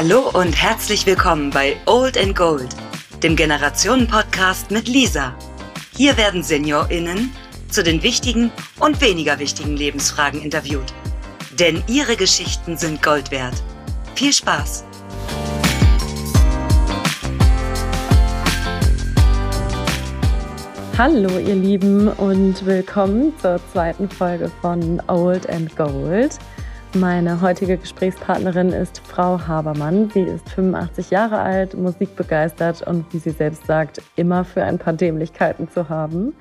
Hallo und herzlich willkommen bei Old and Gold, dem Generationen-Podcast mit Lisa. Hier werden SeniorInnen zu den wichtigen und weniger wichtigen Lebensfragen interviewt. Denn ihre Geschichten sind Gold wert. Viel Spaß! Hallo ihr Lieben und willkommen zur zweiten Folge von Old and Gold. Meine heutige Gesprächspartnerin ist Frau Habermann. Sie ist 85 Jahre alt, musikbegeistert und wie sie selbst sagt, immer für ein paar Dämlichkeiten zu haben.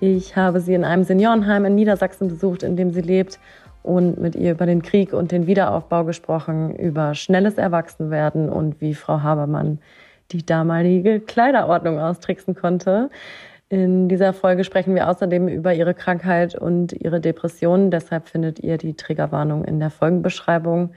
Ich habe sie in einem Seniorenheim in Niedersachsen besucht, in dem sie lebt und mit ihr über den Krieg und den Wiederaufbau gesprochen, über schnelles Erwachsenwerden und wie Frau Habermann die damalige Kleiderordnung austricksen konnte. In dieser Folge sprechen wir außerdem über ihre Krankheit und ihre Depressionen. Deshalb findet ihr die Triggerwarnung in der Folgenbeschreibung.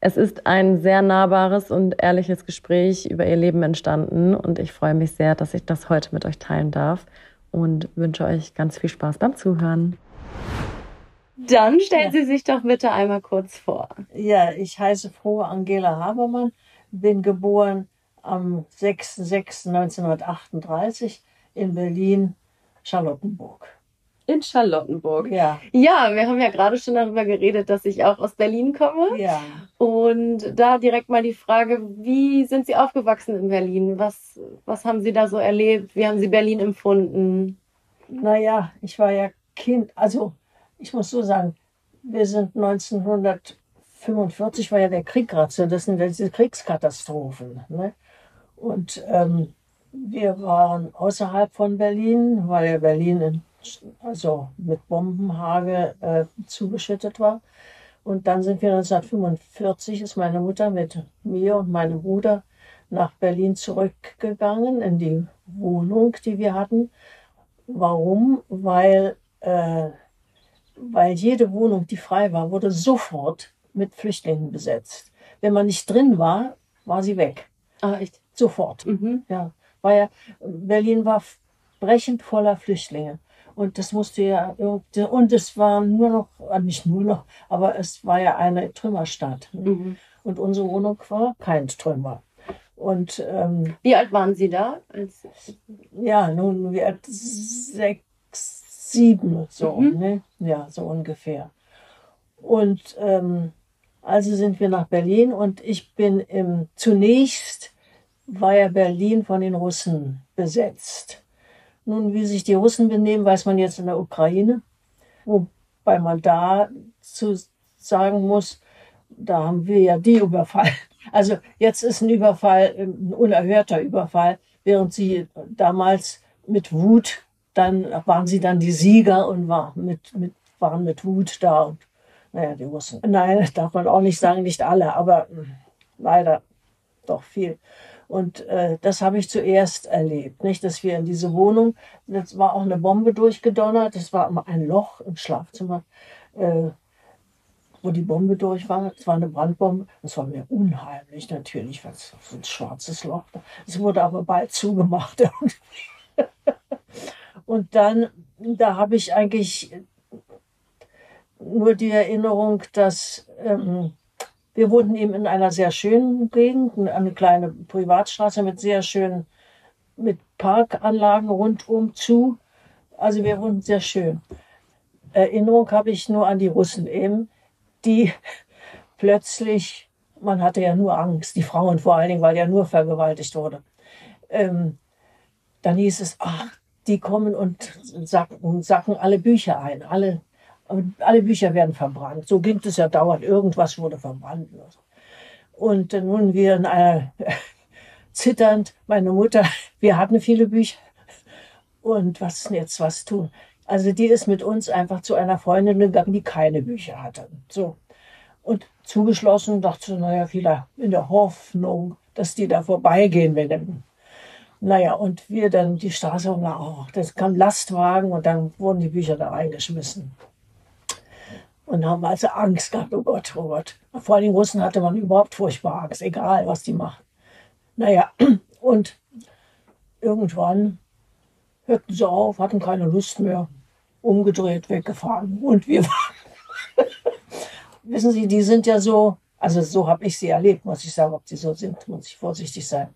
Es ist ein sehr nahbares und ehrliches Gespräch über ihr Leben entstanden und ich freue mich sehr, dass ich das heute mit euch teilen darf und wünsche euch ganz viel Spaß beim Zuhören. Dann stellen. Sie sich doch bitte einmal kurz vor. Ja, ich heiße Frohe Angela Habermann, bin geboren am 6.6.1938 in Berlin, Charlottenburg. In Charlottenburg. Ja. Ja, wir haben ja gerade schon darüber geredet, dass ich auch aus Berlin komme. Ja. Und da direkt mal die Frage, wie sind Sie aufgewachsen in Berlin? Was, was haben Sie da so erlebt? Wie haben Sie Berlin empfunden? Naja, ich war ja Kind, also ich muss so sagen, wir sind 1945 war ja der Krieg gerade so, das sind diese Kriegskatastrophen. Ne? Und ähm, wir waren außerhalb von Berlin, weil ja Berlin in, also mit Bombenhagel äh, zugeschüttet war. Und dann sind wir 1945, ist meine Mutter mit mir und meinem Bruder nach Berlin zurückgegangen in die Wohnung, die wir hatten. Warum? Weil, äh, weil jede Wohnung, die frei war, wurde sofort mit Flüchtlingen besetzt. Wenn man nicht drin war, war sie weg. Ah, echt? Sofort. Mhm. Ja war ja, Berlin war brechend voller Flüchtlinge. Und das musste ja, und es war nur noch, äh, nicht nur noch, aber es war ja eine Trümmerstadt. Mhm. Und unsere Wohnung war kein Trümmer. Und ähm, wie alt waren Sie da? Ja, nun wie alt sechs, sieben so, mhm. ne? Ja, so ungefähr. Und ähm, also sind wir nach Berlin und ich bin im, zunächst war ja Berlin von den Russen besetzt. Nun, wie sich die Russen benehmen, weiß man jetzt in der Ukraine, wobei man da zu sagen muss, da haben wir ja die überfallen. Also jetzt ist ein Überfall, ein unerhörter Überfall, während sie damals mit Wut, dann waren sie dann die Sieger und war mit, mit, waren mit Wut da und naja, die Russen. Nein, darf man auch nicht sagen, nicht alle, aber hm, leider doch viel. Und äh, das habe ich zuerst erlebt, nicht, dass wir in diese Wohnung, das war auch eine Bombe durchgedonnert, das war immer ein Loch im Schlafzimmer, äh, wo die Bombe durch war. Es war eine Brandbombe. Das war mir unheimlich natürlich, weil es so ein schwarzes Loch. Es wurde aber bald zugemacht. Und dann, da habe ich eigentlich nur die Erinnerung, dass ähm, wir wohnten eben in einer sehr schönen Gegend, eine kleine Privatstraße mit sehr schönen, mit Parkanlagen rundum zu. Also wir wohnten sehr schön. Erinnerung habe ich nur an die Russen eben, die plötzlich, man hatte ja nur Angst, die Frauen vor allen Dingen, weil ja nur vergewaltigt wurde. Ähm, dann hieß es, ach, die kommen und sacken, sacken alle Bücher ein, alle alle Bücher werden verbrannt. So ging es ja dauernd. Irgendwas wurde verbrannt. Und nun wir in einer, zitternd, meine Mutter, wir hatten viele Bücher. Und was ist denn jetzt was tun? Also die ist mit uns einfach zu einer Freundin gegangen, die keine Bücher hatte. So. Und zugeschlossen dachte, naja, vielleicht in der Hoffnung, dass die da vorbeigehen, wenn naja, und wir dann die Straße, oh, das kam Lastwagen und dann wurden die Bücher da reingeschmissen. Und haben also Angst gehabt, oh Gott, oh Gott. Vor den Russen hatte man überhaupt furchtbar Angst, egal was die machen. Naja, und irgendwann hörten sie auf, hatten keine Lust mehr, umgedreht, weggefahren. Und wir waren, wissen Sie, die sind ja so Also so habe ich sie erlebt, muss ich sagen. Ob sie so sind, muss ich vorsichtig sein.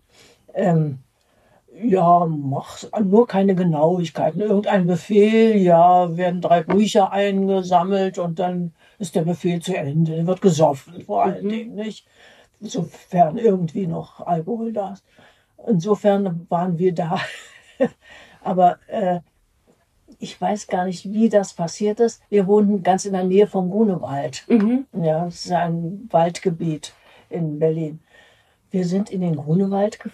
Ähm, ja, mach nur keine Genauigkeiten. Irgendein Befehl, ja, werden drei Bücher eingesammelt und dann ist der Befehl zu Ende. Dann wird gesoffen, vor allen mhm. Dingen, nicht? Sofern irgendwie noch Alkohol da ist. Insofern waren wir da. Aber äh, ich weiß gar nicht, wie das passiert ist. Wir wohnten ganz in der Nähe vom Grunewald. Mhm. Ja, das ist ein Waldgebiet in Berlin. Wir sind in den Grunewald ge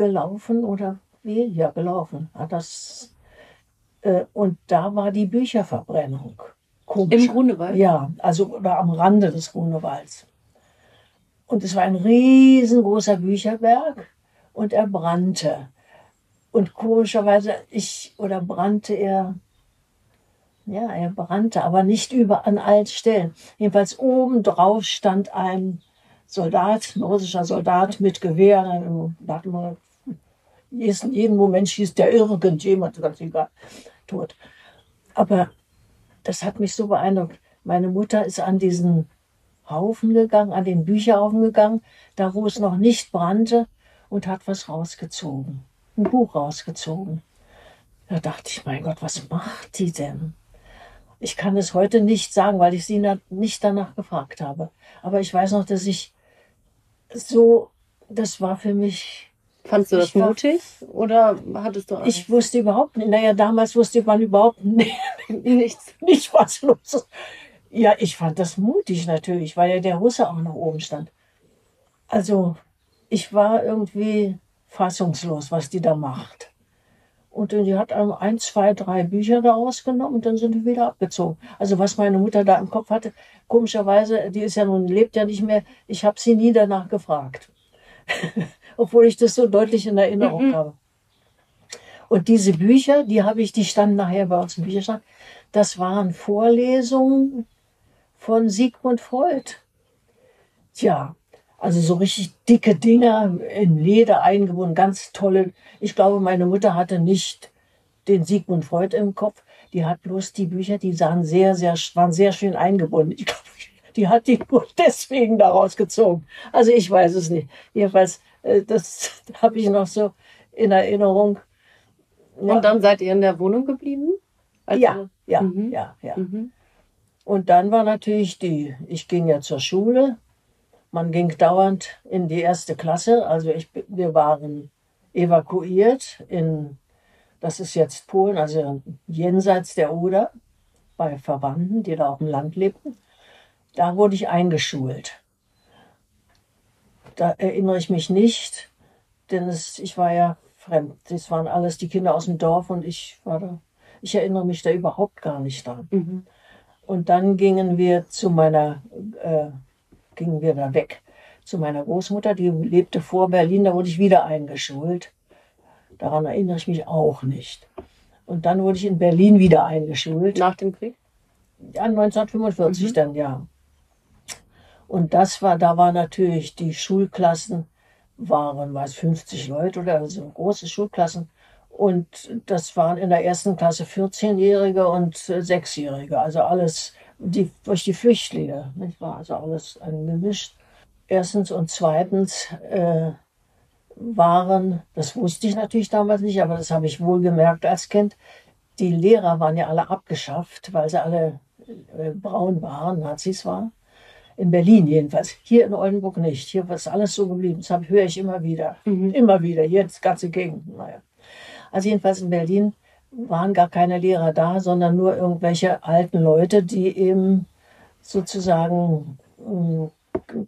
gelaufen oder wie? Ja, gelaufen. Ja, das, äh, und da war die Bücherverbrennung. Komisch. Im Grunewald? Ja, also oder am Rande des Grunewalds. Und es war ein riesengroßer Bücherberg und er brannte. Und komischerweise, ich, oder brannte er, ja, er brannte, aber nicht über an allen Stellen. Jedenfalls oben drauf stand ein Soldat, ein russischer Soldat mit Gewehr. Da dachte man, jeden, jeden Moment schießt der irgendjemand, ganz egal, tot. Aber das hat mich so beeindruckt. Meine Mutter ist an diesen Haufen gegangen, an den Bücherhaufen gegangen, da wo es noch nicht brannte, und hat was rausgezogen ein Buch rausgezogen. Da dachte ich, mein Gott, was macht die denn? Ich kann es heute nicht sagen, weil ich sie nicht danach gefragt habe. Aber ich weiß noch, dass ich so, das war für mich. Fandst du das war, mutig oder hattest du Angst? Ich wusste überhaupt nicht. Naja, damals wusste man überhaupt nicht, nichts, nicht was los ist. Ja, ich fand das mutig natürlich, weil ja der Russe auch noch oben stand. Also, ich war irgendwie fassungslos, was die da macht. Und die hat ein, zwei, drei Bücher da rausgenommen und dann sind wir wieder abgezogen. Also was meine Mutter da im Kopf hatte, komischerweise, die ist ja nun, lebt ja nicht mehr, ich habe sie nie danach gefragt. Obwohl ich das so deutlich in Erinnerung mhm. habe. Und diese Bücher, die habe ich, die standen nachher bei uns im Bücherschrank, das waren Vorlesungen von Sigmund Freud. Tja, also so richtig dicke Dinger in Leder eingebunden, ganz tolle. Ich glaube, meine Mutter hatte nicht den Sigmund Freud im Kopf. Die hat bloß die Bücher, die sahen sehr, sehr, waren sehr schön eingebunden. Ich glaube, die hat die nur deswegen daraus gezogen. Also ich weiß es nicht. Jedenfalls, das habe ich noch so in Erinnerung. Und dann seid ihr in der Wohnung geblieben? Also, ja, ja, mhm. ja, ja. Mhm. Und dann war natürlich die, ich ging ja zur Schule man ging dauernd in die erste Klasse. Also ich, wir waren evakuiert in, das ist jetzt Polen, also jenseits der Oder, bei Verwandten, die da auf dem Land lebten. Da wurde ich eingeschult. Da erinnere ich mich nicht, denn es, ich war ja fremd. Das waren alles die Kinder aus dem Dorf und ich war da. Ich erinnere mich da überhaupt gar nicht dran. Mhm. Und dann gingen wir zu meiner äh, gingen wir da weg zu meiner Großmutter, die lebte vor Berlin, da wurde ich wieder eingeschult. Daran erinnere ich mich auch nicht. Und dann wurde ich in Berlin wieder eingeschult. Nach dem Krieg? Ja, 1945 mhm. dann, ja. Und das war, da war natürlich die Schulklassen, waren was 50 Leute oder so große Schulklassen. Und das waren in der ersten Klasse 14-Jährige und 6-Jährige. Also alles die, durch die Flüchtlinge, nicht wahr? Also alles gemischt. Erstens und zweitens äh, waren, das wusste ich natürlich damals nicht, aber das habe ich wohl gemerkt als Kind, die Lehrer waren ja alle abgeschafft, weil sie alle äh, braun waren, Nazis waren. In Berlin jedenfalls. Hier in Oldenburg nicht. Hier ist alles so geblieben. Das höre ich immer wieder. Mhm. Immer wieder. Hier das ganze Gegend. Naja. Also jedenfalls in Berlin waren gar keine Lehrer da, sondern nur irgendwelche alten Leute, die eben sozusagen hm,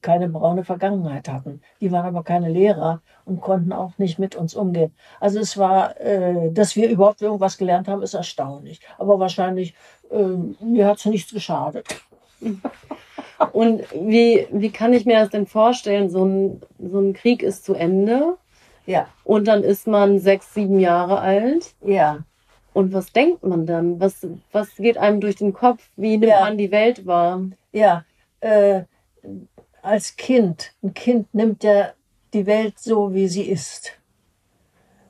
keine braune Vergangenheit hatten. Die waren aber keine Lehrer und konnten auch nicht mit uns umgehen. Also es war, äh, dass wir überhaupt irgendwas gelernt haben, ist erstaunlich. Aber wahrscheinlich, äh, mir hat es nichts geschadet. Und wie, wie kann ich mir das denn vorstellen? So ein, so ein Krieg ist zu Ende. Ja. Und dann ist man sechs, sieben Jahre alt. Ja. Und was denkt man dann? Was, was geht einem durch den Kopf? Wie nimmt ja. man die Welt wahr? Ja, äh, als Kind, ein Kind nimmt ja die Welt so, wie sie ist.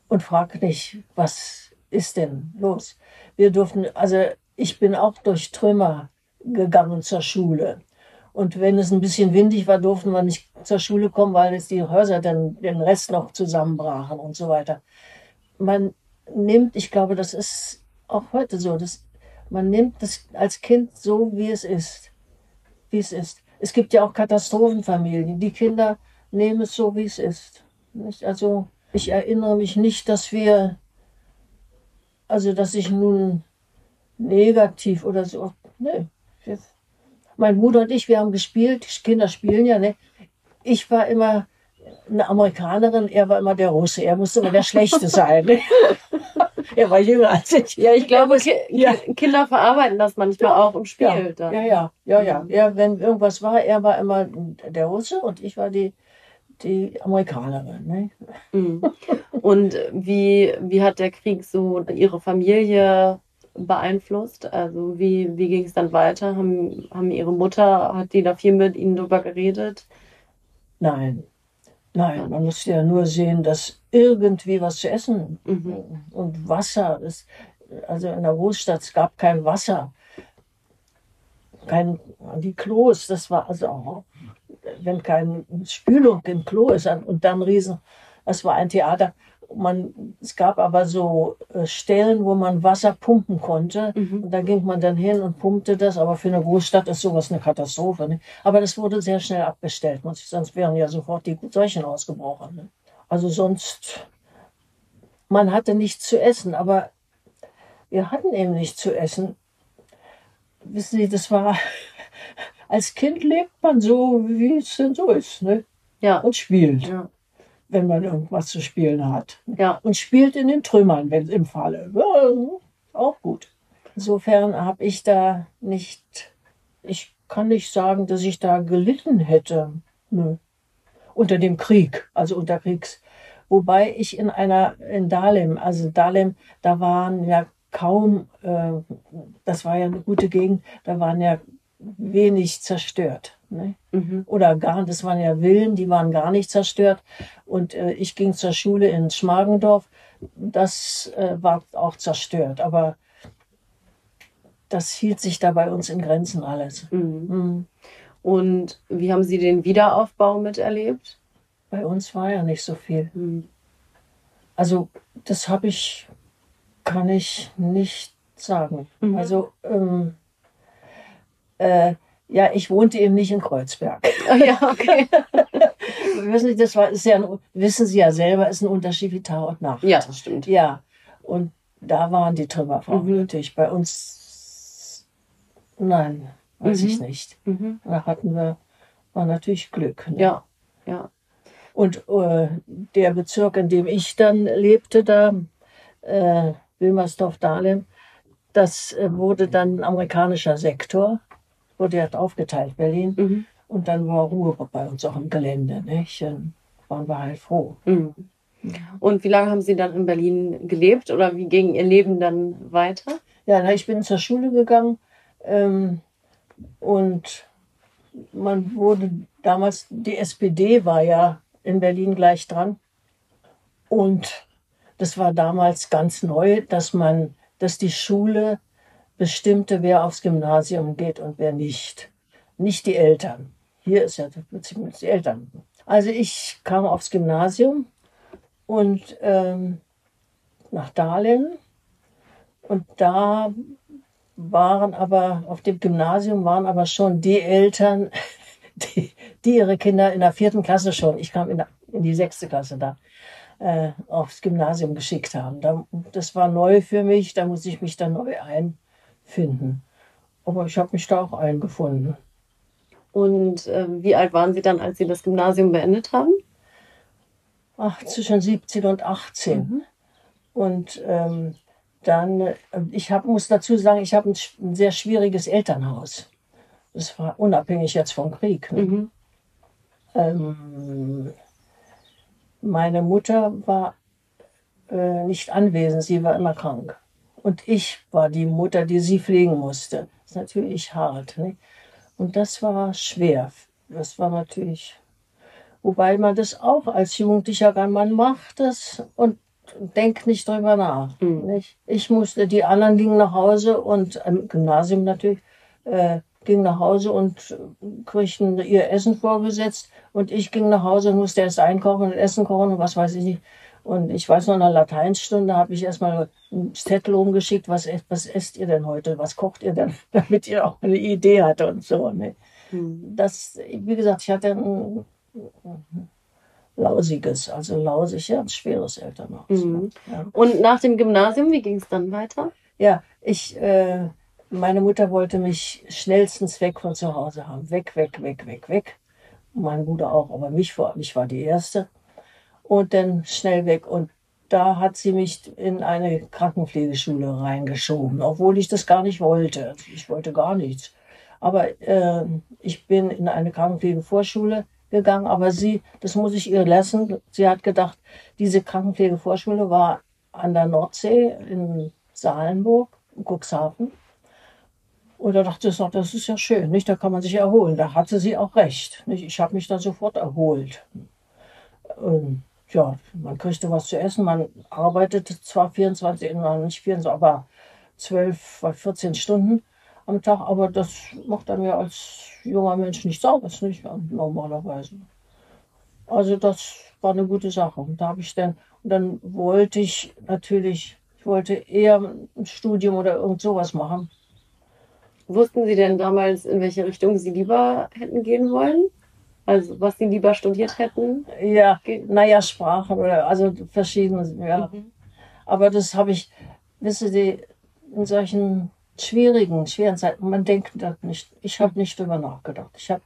Und fragt nicht, was ist denn los? Wir durften, also ich bin auch durch Trümmer gegangen zur Schule. Und wenn es ein bisschen windig war, durften wir nicht zur Schule kommen, weil es die Häuser dann den Rest noch zusammenbrachen und so weiter. Man nimmt, ich glaube, das ist auch heute so, das, man nimmt das als Kind so, wie es ist. Wie es ist. Es gibt ja auch Katastrophenfamilien. Die Kinder nehmen es so, wie es ist. Nicht? Also ich erinnere mich nicht, dass wir, also dass ich nun negativ oder so, nee. Mein Bruder und ich, wir haben gespielt, Kinder spielen ja, ne? Ich war immer eine Amerikanerin, er war immer der Russe, er musste immer der Schlechte sein. Ne? er war jünger als ich. Ja, ich glaube, Ki ja. Kinder verarbeiten das manchmal auch im Spiel. Ja, ja, ja, ja, ja. Er, wenn irgendwas war, er war immer der Russe und ich war die, die Amerikanerin. Ne? Mhm. Und wie, wie hat der Krieg so Ihre Familie beeinflusst? Also wie, wie ging es dann weiter? Haben, haben Ihre Mutter, hat die da viel mit Ihnen drüber geredet? Nein, Nein, man muss ja nur sehen, dass irgendwie was zu essen mhm. und Wasser ist. Also in der Großstadt gab kein Wasser. Kein, die Klos, das war also auch, wenn keine Spülung im Klo ist und dann riesen, das war ein Theater man, es gab aber so äh, Stellen, wo man Wasser pumpen konnte. Mhm. Und da ging man dann hin und pumpte das. Aber für eine Großstadt ist sowas eine Katastrophe. Ne? Aber das wurde sehr schnell abgestellt. Sonst wären ja sofort die Seuchen ausgebrochen. Ne? Also sonst, man hatte nichts zu essen. Aber wir hatten eben nichts zu essen. Wissen Sie, das war, als Kind lebt man so, wie es denn so ist. Ne? Ja. Und spielt. Ja wenn man irgendwas zu spielen hat. Ja. Und spielt in den Trümmern, wenn im Falle. Ja, auch gut. Insofern habe ich da nicht, ich kann nicht sagen, dass ich da gelitten hätte. Nö. Unter dem Krieg, also unter Kriegs. Wobei ich in einer, in Dahlem, also Dahlem, da waren ja kaum, äh, das war ja eine gute Gegend, da waren ja wenig zerstört. Ne? Mhm. Oder gar, das waren ja Villen, die waren gar nicht zerstört. Und äh, ich ging zur Schule in Schmargendorf. Das äh, war auch zerstört. Aber das hielt sich da bei uns in Grenzen alles. Mhm. Mhm. Und wie haben Sie den Wiederaufbau miterlebt? Bei uns war ja nicht so viel. Mhm. Also das habe ich, kann ich nicht sagen. Mhm. Also ähm, äh, ja, ich wohnte eben nicht in Kreuzberg. Oh ja, okay. wissen Sie, das war, ist ja ein, wissen Sie ja selber, ist ein Unterschied wie Tag und Nacht. Ja, das stimmt. Ja, und da waren die Trümmer mhm. nötig. Bei uns, nein, weiß mhm. ich nicht. Mhm. Da hatten wir, war natürlich Glück. Ne? Ja, ja. Und äh, der Bezirk, in dem ich dann lebte, da, äh, Wilmersdorf-Dahlem, das äh, wurde dann ein amerikanischer Sektor wurde ja aufgeteilt, Berlin. Mhm. Und dann war Ruhe bei uns auch im Gelände. Nicht? Dann waren wir halt froh. Mhm. Und wie lange haben Sie dann in Berlin gelebt oder wie ging Ihr Leben dann weiter? Ja, na, ich bin zur Schule gegangen ähm, und man wurde damals, die SPD war ja in Berlin gleich dran. Und das war damals ganz neu, dass man, dass die Schule bestimmte, wer aufs Gymnasium geht und wer nicht. Nicht die Eltern. Hier ist ja plötzlich die Eltern. Also ich kam aufs Gymnasium und ähm, nach Dahlem und da waren aber auf dem Gymnasium waren aber schon die Eltern, die, die ihre Kinder in der vierten Klasse schon, ich kam in, der, in die sechste Klasse da, äh, aufs Gymnasium geschickt haben. Da, das war neu für mich, da muss ich mich dann neu ein, finden. Aber ich habe mich da auch eingefunden. Und äh, wie alt waren Sie dann, als Sie das Gymnasium beendet haben? Ach, zwischen 17 und 18. Mhm. Und ähm, dann, äh, ich hab, muss dazu sagen, ich habe ein, ein, sehr schwieriges Elternhaus. Das war unabhängig jetzt vom Krieg. Ne? Mhm. Ähm, meine Mutter war äh, nicht anwesend, sie war immer krank. Und ich war die Mutter, die sie pflegen musste. Das ist natürlich hart. Ne? Und das war schwer. Das war natürlich, wobei man das auch als Jugendlicher kann, man macht das und denkt nicht drüber nach. Mhm. Nicht? Ich musste, die anderen gingen nach Hause und im Gymnasium natürlich, äh, ging nach Hause und kriegten ihr Essen vorgesetzt. Und ich ging nach Hause und musste erst einkochen und Essen kochen und was weiß ich nicht. Und ich weiß noch, in der Lateinstunde habe ich erstmal ein Zettel umgeschickt, was, was esst ihr denn heute, was kocht ihr denn, damit ihr auch eine Idee hatte und so. Ne? Hm. Das, wie gesagt, ich hatte ein, lausiges, also lausig, ja, ein schweres Elternhaus. Mhm. Ja. Und nach dem Gymnasium, wie ging es dann weiter? Ja, ich, äh, meine Mutter wollte mich schnellstens weg von zu Hause haben. Weg, weg, weg, weg, weg. mein Bruder auch, aber mich vor, ich war die Erste. Und dann schnell weg. Und da hat sie mich in eine Krankenpflegeschule reingeschoben, obwohl ich das gar nicht wollte. Ich wollte gar nichts. Aber äh, ich bin in eine Krankenpflegevorschule gegangen, aber sie, das muss ich ihr lassen, sie hat gedacht, diese Krankenpflegevorschule war an der Nordsee in Salenburg, in Cuxhaven. Und da dachte ich, das ist ja schön, nicht? Da kann man sich erholen. Da hatte sie auch recht. Nicht? Ich habe mich dann sofort erholt. Und ja, man kriegte was zu essen. Man arbeitete zwar 24, nicht 24, aber 12, 14 Stunden am Tag, aber das macht er mir als junger Mensch nichts aus, nicht normalerweise. Also das war eine gute Sache. Und da habe ich dann, und dann wollte ich natürlich, ich wollte eher ein Studium oder irgend sowas machen. Wussten Sie denn damals, in welche Richtung Sie lieber hätten gehen wollen? Also was Sie lieber studiert hätten? Ja, naja, Sprachen oder also verschiedene, ja. Mhm. Aber das habe ich, wissen Sie, in solchen schwierigen, schweren Zeiten, man denkt das nicht. Ich habe nicht drüber nachgedacht. Ich habe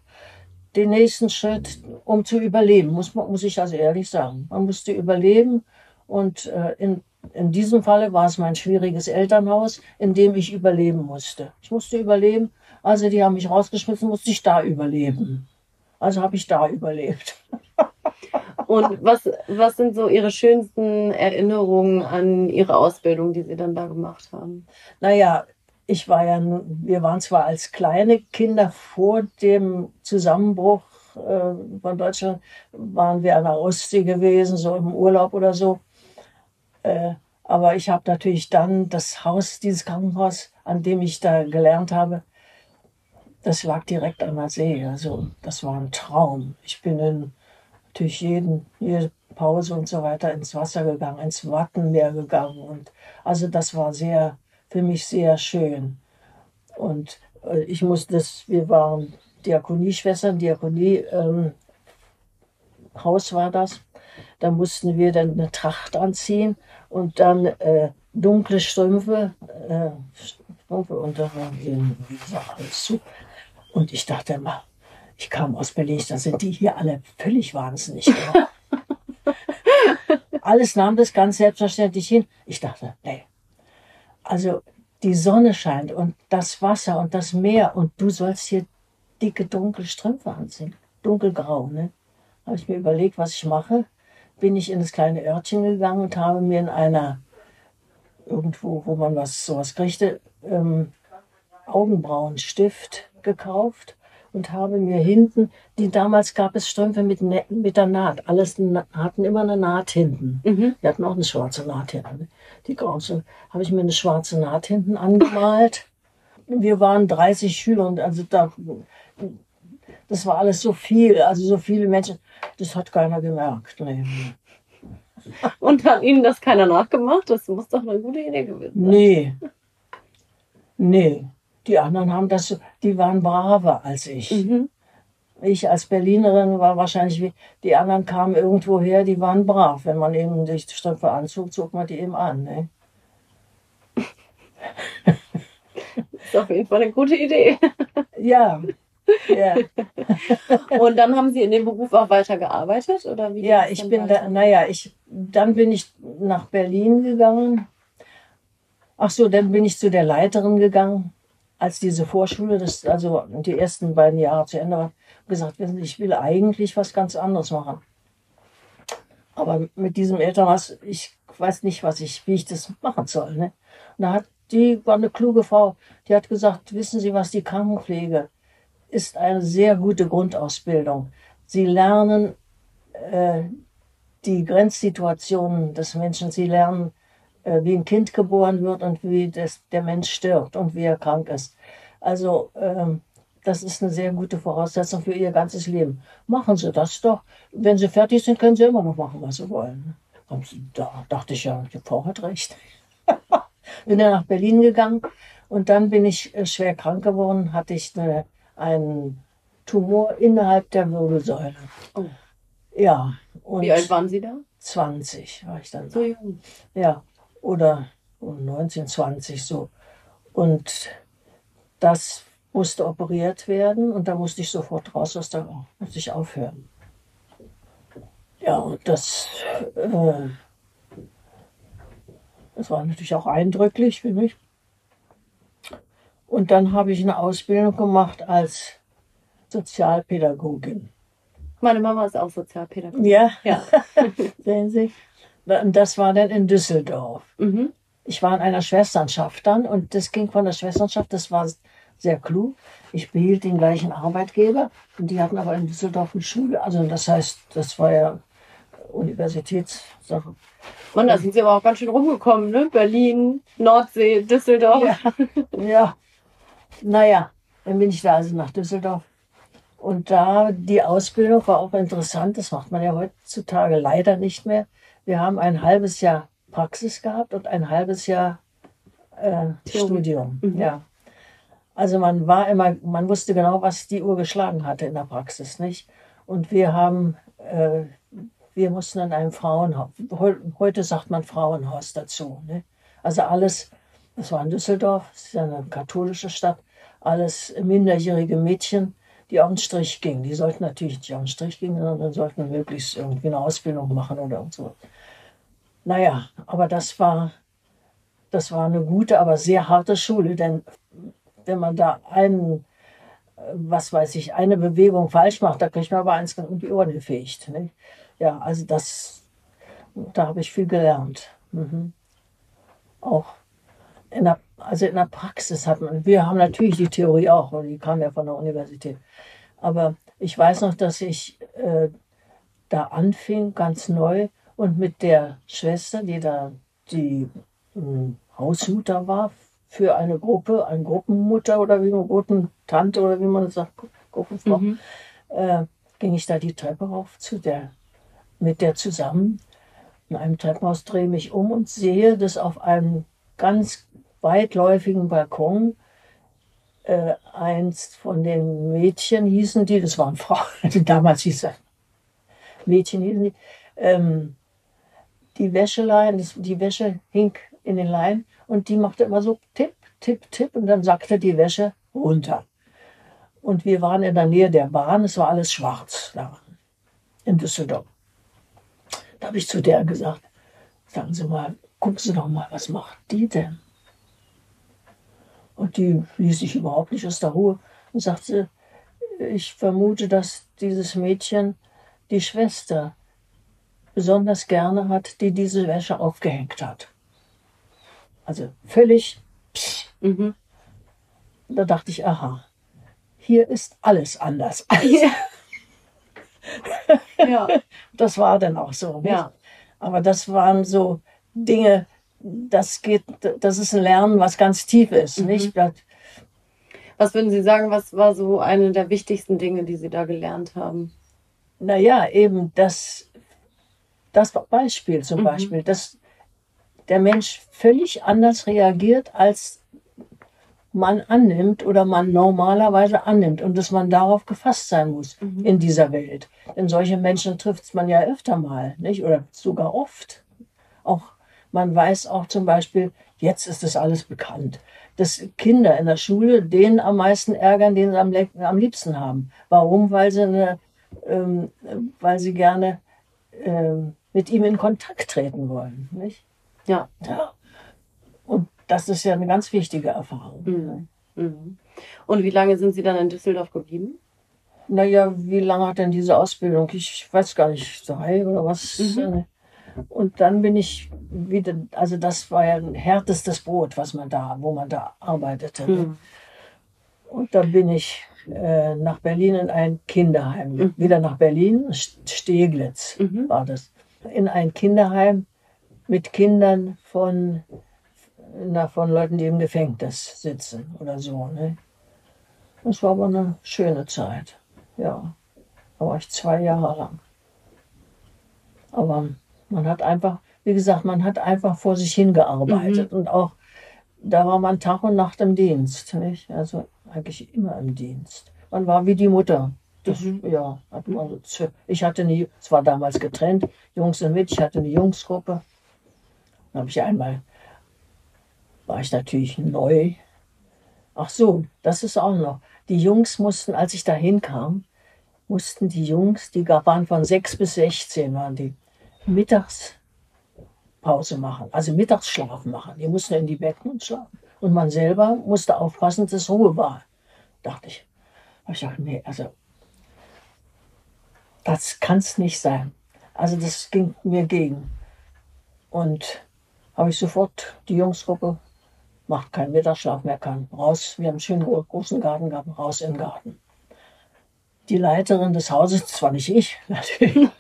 den nächsten Schritt, um zu überleben, muss, man, muss ich also ehrlich sagen. Man musste überleben und äh, in, in diesem Falle war es mein schwieriges Elternhaus, in dem ich überleben musste. Ich musste überleben, also die haben mich rausgeschmissen, musste ich da überleben. Also habe ich da überlebt. Und was, was sind so Ihre schönsten Erinnerungen an Ihre Ausbildung, die Sie dann da gemacht haben? Naja, ich war ja, wir waren zwar als kleine Kinder vor dem Zusammenbruch äh, von Deutschland, waren wir an der Ostsee gewesen, so im Urlaub oder so. Äh, aber ich habe natürlich dann das Haus, dieses Krankenhaus, an dem ich da gelernt habe, das lag direkt an der See. Also das war ein Traum. Ich bin in, natürlich jeden, jede Pause und so weiter ins Wasser gegangen, ins Wattenmeer gegangen. Und also das war sehr, für mich sehr schön. Und äh, ich musste das, wir waren Diakonieschwestern, Diakonie, ähm, Haus war das. Da mussten wir dann eine Tracht anziehen und dann äh, dunkle Strümpfe, äh, Strümpfe unter den alles zu. Und ich dachte immer, ich kam aus Berlin, da sind die hier alle völlig wahnsinnig. Alles nahm das ganz selbstverständlich hin. Ich dachte, nee, also die Sonne scheint und das Wasser und das Meer und du sollst hier dicke, dunkle Strümpfe anziehen. Dunkelgrau, ne? Habe ich mir überlegt, was ich mache. Bin ich in das kleine Örtchen gegangen und habe mir in einer, irgendwo, wo man was sowas kriegte, ähm, Augenbrauenstift gekauft und habe mir hinten, die damals gab es Strümpfe mit, mit der Naht. Alles hatten immer eine Naht hinten. Mhm. Die hatten auch eine schwarze Naht hinten. Die große habe ich mir eine schwarze Naht hinten angemalt. Wir waren 30 Schüler und also da, das war alles so viel, also so viele Menschen. Das hat keiner gemerkt. Nee. Und hat Ihnen das keiner nachgemacht? Das muss doch eine gute Idee gewesen sein. Nee. Nee. Die anderen haben das, die waren braver als ich. Mhm. Ich als Berlinerin war wahrscheinlich wie, die anderen kamen irgendwo her, die waren brav. Wenn man eben sich Strümpfe anzog, zog man die eben an. Ne? das ist auf jeden Fall eine gute Idee. Ja. ja. Und dann haben Sie in dem Beruf auch weiter gearbeitet? Oder wie ja, ich bin da, naja, ich, dann bin ich nach Berlin gegangen. Ach so, dann bin ich zu der Leiterin gegangen als diese Vorschule, das, also die ersten beiden Jahre zu Ende war, gesagt, ich will eigentlich was ganz anderes machen. Aber mit diesem Elternhaus, ich weiß nicht, was ich, wie ich das machen soll. Ne? Und da hat die war eine kluge Frau, die hat gesagt, wissen Sie was, die Krankenpflege ist eine sehr gute Grundausbildung. Sie lernen äh, die Grenzsituationen des Menschen, sie lernen äh, wie ein Kind geboren wird und wie das, der Mensch stirbt und wie er krank ist. Also ähm, das ist eine sehr gute Voraussetzung für ihr ganzes Leben. Machen Sie das doch. Wenn Sie fertig sind, können Sie immer noch machen, was Sie wollen. Und da dachte ich ja, die Frau hat recht. bin dann nach Berlin gegangen und dann bin ich äh, schwer krank geworden, hatte ich eine, einen Tumor innerhalb der Wirbelsäule. Oh. Ja. Und Wie alt waren Sie da? 20 war ich dann. So jung. Ja, oder 19, 20 so. Und das musste operiert werden und da musste ich sofort raus aus der, musste ich aufhören. Ja, und das, äh, das war natürlich auch eindrücklich für mich. Und dann habe ich eine Ausbildung gemacht als Sozialpädagogin. Meine Mama ist auch Sozialpädagogin. Ja, ja. sehen Sie. Und das war dann in Düsseldorf. Mhm. Ich war in einer Schwesternschaft dann und das ging von der Schwesternschaft, das war sehr klug. Ich behielt den gleichen Arbeitgeber und die hatten aber in Düsseldorf eine Schule. Also das heißt, das war ja Universitätssache. Mann, da sind Sie aber auch ganz schön rumgekommen, ne? Berlin, Nordsee, Düsseldorf. Ja, ja. Naja, dann bin ich da also nach Düsseldorf. Und da die Ausbildung war auch interessant. Das macht man ja heutzutage leider nicht mehr. Wir haben ein halbes Jahr Praxis gehabt und ein halbes Jahr äh, Studium. Mhm. Ja. Also man war immer, man wusste genau, was die Uhr geschlagen hatte in der Praxis, nicht? Und wir haben, äh, wir mussten in einem Frauenhaus, heute sagt man Frauenhaus dazu. Ne? Also alles, das war in Düsseldorf, das ist ja eine katholische Stadt, alles minderjährige Mädchen, die auf den Strich gingen. Die sollten natürlich nicht auf den Strich gehen, sondern sollten möglichst irgendwie eine Ausbildung machen oder so. Naja, aber das war, das war eine gute, aber sehr harte Schule, denn wenn man da einen, was weiß ich, eine Bewegung falsch macht, da kriegt man aber eins um die Ohren gefegt. Nicht? Ja, also das, da habe ich viel gelernt. Mhm. Auch in der, also in der Praxis hat man, wir haben natürlich die Theorie auch, weil die kam ja von der Universität. Aber ich weiß noch, dass ich äh, da anfing, ganz neu, und mit der Schwester, die da die äh, Hausmutter war für eine Gruppe, eine Gruppenmutter oder wie man Gruppentante oder wie man das sagt, Gruppenfrau, mhm. äh, ging ich da die Treppe rauf zu der, mit der zusammen. In einem Treppenhaus drehe mich um und sehe, dass auf einem ganz weitläufigen Balkon äh, eins von den Mädchen hießen die, das waren Frauen, damals hieß das Mädchen hießen die, ähm, die Wäschelein, die Wäsche hing in den Leinen und die machte immer so tipp, tipp, tipp und dann sackte die Wäsche runter. Und wir waren in der Nähe der Bahn, es war alles schwarz da in Düsseldorf. Da habe ich zu der gesagt, sagen Sie mal, gucken Sie doch mal, was macht die denn? Und die ließ sich überhaupt nicht aus der Ruhe und sagte, ich vermute, dass dieses Mädchen die Schwester besonders gerne hat, die diese Wäsche aufgehängt hat. Also völlig. Mhm. Da dachte ich, aha, hier ist alles anders. Ja. Das war dann auch so. Ja. Aber das waren so Dinge, das geht, das ist ein Lernen, was ganz tief ist, mhm. nicht? Was würden Sie sagen, was war so eine der wichtigsten Dinge, die Sie da gelernt haben? Naja, eben das, das Beispiel zum mhm. Beispiel, dass der Mensch völlig anders reagiert, als man annimmt oder man normalerweise annimmt und dass man darauf gefasst sein muss mhm. in dieser Welt. Denn solche Menschen trifft man ja öfter mal, nicht? Oder sogar oft. Auch man weiß auch zum Beispiel, jetzt ist das alles bekannt, dass Kinder in der Schule den am meisten ärgern, den sie am, am liebsten haben. Warum? Weil sie, eine, ähm, weil sie gerne ähm, mit ihm in Kontakt treten wollen. Nicht? Ja. ja. Und das ist ja eine ganz wichtige Erfahrung. Mhm. Mhm. Und wie lange sind Sie dann in Düsseldorf geblieben? Naja, wie lange hat denn diese Ausbildung? Ich weiß gar nicht, drei oder was. Mhm. Und dann bin ich wieder, also das war ja ein härtestes Brot, was man da, wo man da arbeitete. Mhm. Und dann bin ich äh, nach Berlin in ein Kinderheim. Mhm. Wieder nach Berlin, Steglitz mhm. war das. In ein Kinderheim mit Kindern von, na, von Leuten, die im Gefängnis sitzen oder so. Ne? Das war aber eine schöne Zeit. Ja, da war ich zwei Jahre lang. Aber man hat einfach, wie gesagt, man hat einfach vor sich hingearbeitet Mhm. und auch da war man Tag und Nacht im Dienst, nicht? Also eigentlich immer im Dienst. Man war wie die Mutter. Das, ja, hat man so ich hatte nie, es war damals getrennt, Jungs und Mädchen, ich hatte eine Jungsgruppe. Dann habe ich einmal, war ich natürlich neu. Ach so, das ist auch noch. Die Jungs mussten, als ich da hinkam, mussten die Jungs, die waren von 6 bis 16, waren die, Mittagspause machen, also Mittagsschlaf machen. Die mussten in die Betten und schlafen. Und man selber musste aufpassen, dass Ruhe war. Dachte ich. Ich dachte, nee, also das kann es nicht sein. Also das ging mir gegen. Und habe ich sofort die Jungsgruppe, macht keinen Mittagsschlaf mehr, kann raus. Wir haben einen schönen gro- großen Garten gehabt, raus in den Garten. Die Leiterin des Hauses, zwar nicht ich, natürlich,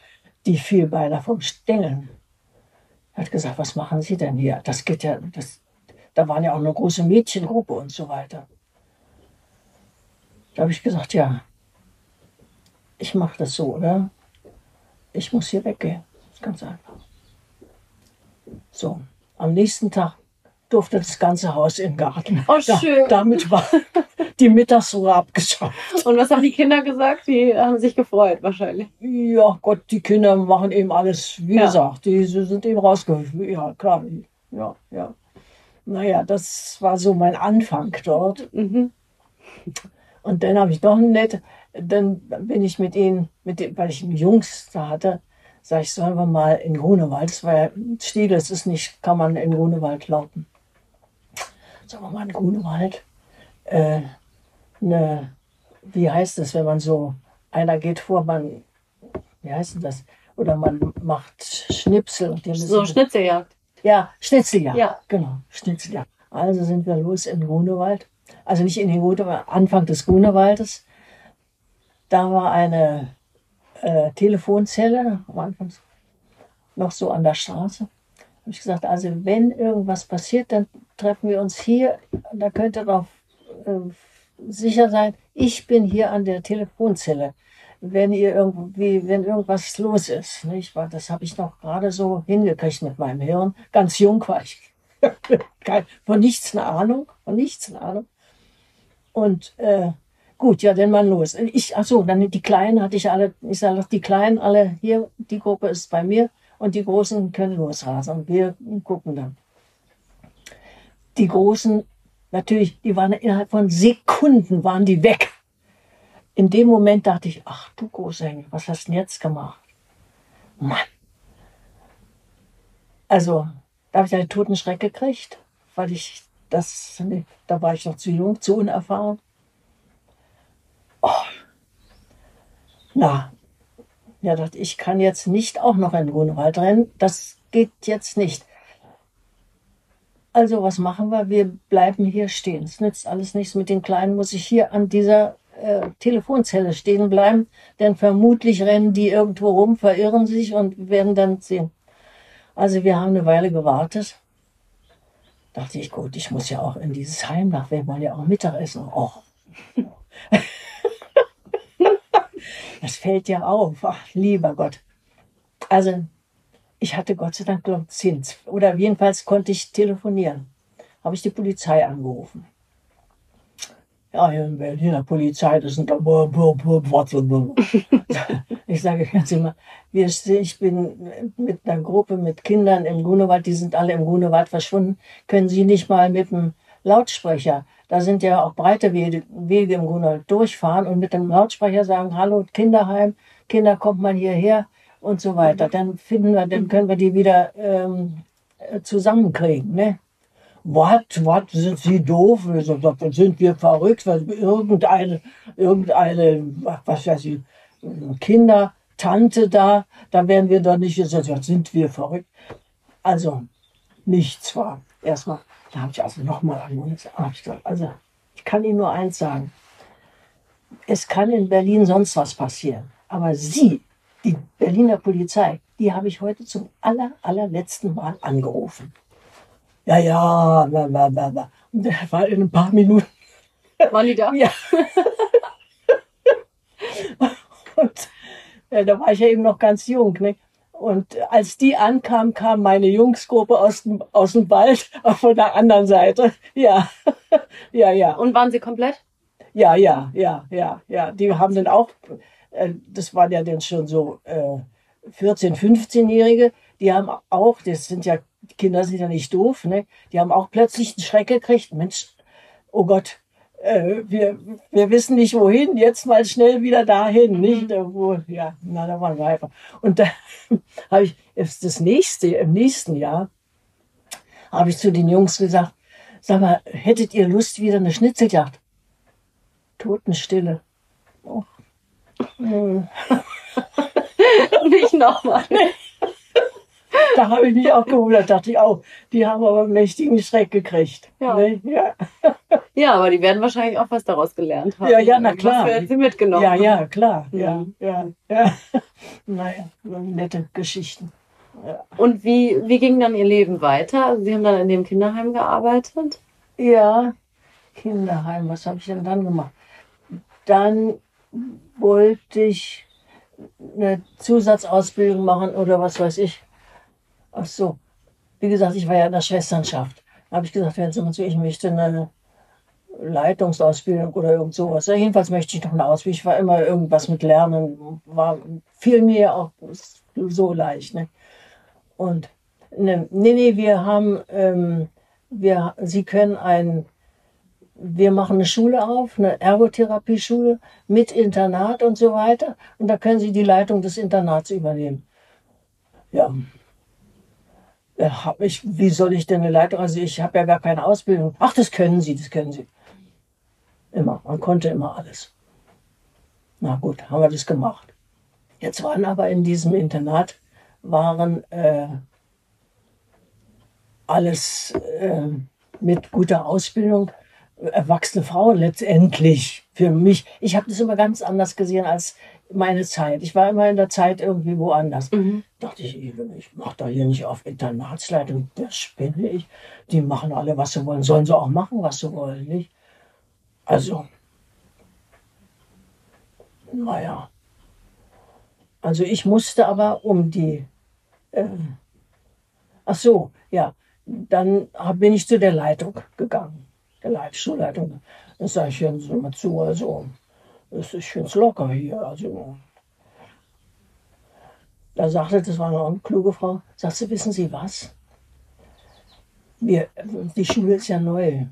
die fiel beinahe vom Stängeln. Hat gesagt, was machen Sie denn hier? Das geht ja, das, da waren ja auch eine große Mädchengruppe und so weiter. Da habe ich gesagt, ja, ich mache das so, oder? Ich muss hier weggehen. Das ist ganz einfach. So, am nächsten Tag durfte das ganze Haus im Garten. Oh, schön. damit war die Mittagsruhe abgeschafft. Und was haben die Kinder gesagt? Die haben sich gefreut, wahrscheinlich. Ja, Gott, die Kinder machen eben alles, wie Ja. gesagt, die sind eben rausgeholt. Ja, klar. Ja, ja. Naja, das war so mein Anfang dort. Mhm. Und dann habe ich noch ein nett, dann bin ich mit ihnen, mit dem, weil ich Jungs da hatte, sag ich, sollen wir mal in Grunewald, das war ja Stiegel, es ist nicht, kann man in Grunewald laufen. Sollen wir mal in Grunewald, äh, eine, wie heißt das, wenn man so, einer geht vor, man, wie heißt denn das? Oder man macht Schnipsel. Und die müssen- So Schnitzeljagd. ja, Schnitzeljagd. Ja. Genau, Schnitzeljagd. Also sind wir los in Grunewald. Also nicht in den Grunewald, Anfang des Grunewaldes. Da war eine äh, Telefonzelle, am Anfang noch so an der Straße. Habe ich gesagt, also wenn irgendwas passiert, dann treffen wir uns hier. Da könnt ihr doch äh, sicher sein, ich bin hier an der Telefonzelle. Wenn ihr irgendwie, wenn irgendwas los ist, nicht? Weil das habe ich noch gerade so hingekriegt mit meinem Hirn. Ganz jung war ich. Von nichts eine Ahnung, von nichts eine Ahnung. Und äh, gut, ja, dann mal los. Ich, ach so, dann die Kleinen hatte ich alle, ich sage die Kleinen alle hier, die Gruppe ist bei mir und die Großen können losrasen. Und wir gucken dann. Die Großen, natürlich, die waren innerhalb von Sekunden waren die weg. In dem Moment dachte ich, ach du große Engel, was hast du denn jetzt gemacht? Mann. Also, da habe ich einen toten Schreck gekriegt, weil ich das, da war ich noch zu jung, zu unerfahren. Na, ja, dachte ich, kann jetzt nicht auch noch in Grunewald rennen. Das geht jetzt nicht. Also, was machen wir? Wir bleiben hier stehen. Es nützt alles nichts. Mit den Kleinen muss ich hier an dieser äh, Telefonzelle stehen bleiben, denn vermutlich rennen die irgendwo rum, verirren sich und werden dann sehen. Also, wir haben eine Weile gewartet. Dachte ich, gut, ich muss ja auch in dieses Heim nach. Wir wollen ja auch Mittagessen. Och. Das fällt ja auf. Ach, lieber Gott. Also, ich hatte Gott sei Dank Zins. Oder jedenfalls konnte ich telefonieren. Habe ich die Polizei angerufen. Ja, hier in Berliner Polizei, das sind. Ich sage ganz immer, ich bin mit einer Gruppe mit Kindern im Grunewald, die sind alle im Grunewald verschwunden. Können Sie nicht mal mit dem Lautsprecher, da sind ja auch breite Wege, Wege im Grunewald, durchfahren und mit dem Lautsprecher sagen, hallo Kinderheim, Kinder, kommt mal hierher und so weiter. Dann finden wir, dann können wir die wieder ähm, äh, zusammenkriegen. Ne? Was, was, sind Sie doof? Sind wir verrückt, weil irgendeine, irgendeine, was weiß ich, Kinder, Tante da, da werden wir doch nicht gesagt, ja, sind wir verrückt. Also, nichts war. Erstmal, da habe ich also nochmal angerufen. hab ich gesagt, Also, ich kann Ihnen nur eins sagen. Es kann in Berlin sonst was passieren. Aber Sie, die Berliner Polizei, die habe ich heute zum aller, allerletzten Mal angerufen. Ja, ja, bla, bla, bla, bla. Und der war in ein paar Minuten Waren die da? Ja. und äh, da war ich ja eben noch ganz jung. Ne? Und als die ankam, kam meine Jungsgruppe aus dem, aus dem Wald von der anderen Seite. Ja, ja, ja. Und waren sie komplett? Ja, ja, ja, ja, ja. Die haben dann auch, äh, das waren ja dann schon so äh, 14-, 15-Jährige, die haben auch, das sind ja, die Kinder sind ja nicht doof, ne? Die haben auch plötzlich einen Schreck gekriegt. Mensch, oh Gott, äh, wir, wir wissen nicht wohin, jetzt mal schnell wieder dahin, nicht? Mhm. Wo, ja, na, da waren wir einfach. Und da habe ich das nächste, im nächsten Jahr, habe ich zu den Jungs gesagt, sag mal, hättet ihr Lust wieder eine Schnitzeljagd? Totenstille. Oh. Hm. Nicht nochmal. Da habe ich mich auch gewundert, dachte ich auch, die haben aber einen mächtigen Schreck gekriegt. Ja. Ne? Ja. Ja, aber die werden wahrscheinlich auch was daraus gelernt haben. Ja, ja, na klar. Was werden sie mitgenommen ja, ja, klar. Ja, Mhm. ja, ja. Naja, nette Geschichten. Und wie, wie ging dann Ihr Leben weiter? Also Sie haben dann in dem Kinderheim gearbeitet? Ja, Kinderheim, was habe ich denn dann gemacht? Dann wollte ich eine Zusatzausbildung machen oder was weiß ich. Ach so, wie gesagt, ich war ja in der Schwesternschaft. Da habe ich gesagt, wenn Sie mal zu, ich möchte eine Leitungsausbildung oder irgend sowas. Ja, jedenfalls möchte ich noch eine Ausbildung. Ich war immer irgendwas mit Lernen, war viel mir auch so leicht. Ne? Und ne, nee, nee, wir haben, ähm, wir, Sie können ein, wir machen eine Schule auf, eine Ergotherapieschule mit Internat und so weiter. Und da können Sie die Leitung des Internats übernehmen. Ja. Ja, hab ich, wie soll ich denn eine Leitung? Also ich habe ja gar keine Ausbildung. Ach, das können Sie, das können Sie. Immer, man konnte immer alles. Na gut, haben wir das gemacht. Jetzt waren aber in diesem Internat waren äh, alles äh, mit guter Ausbildung erwachsene Frauen letztendlich für mich. Ich habe das immer ganz anders gesehen als meine Zeit. Ich war immer in der Zeit irgendwie woanders. Mhm. Dachte ich, ich mache da hier nicht auf Internatsleitung, das spinne ich. Die machen alle, was sie wollen. Sollen sie auch machen, was sie wollen, nicht? Also, naja. Also ich musste aber um die, äh, ach so, ja, dann bin ich zu der Leitung gegangen, der Leit Schulleitung. Dann sage ich, hören Sie mal zu, also, das ist, es locker hier, also. Da sagte, das war eine kluge Frau, sagt sie, wissen Sie was? Wir, die Schule ist ja neu.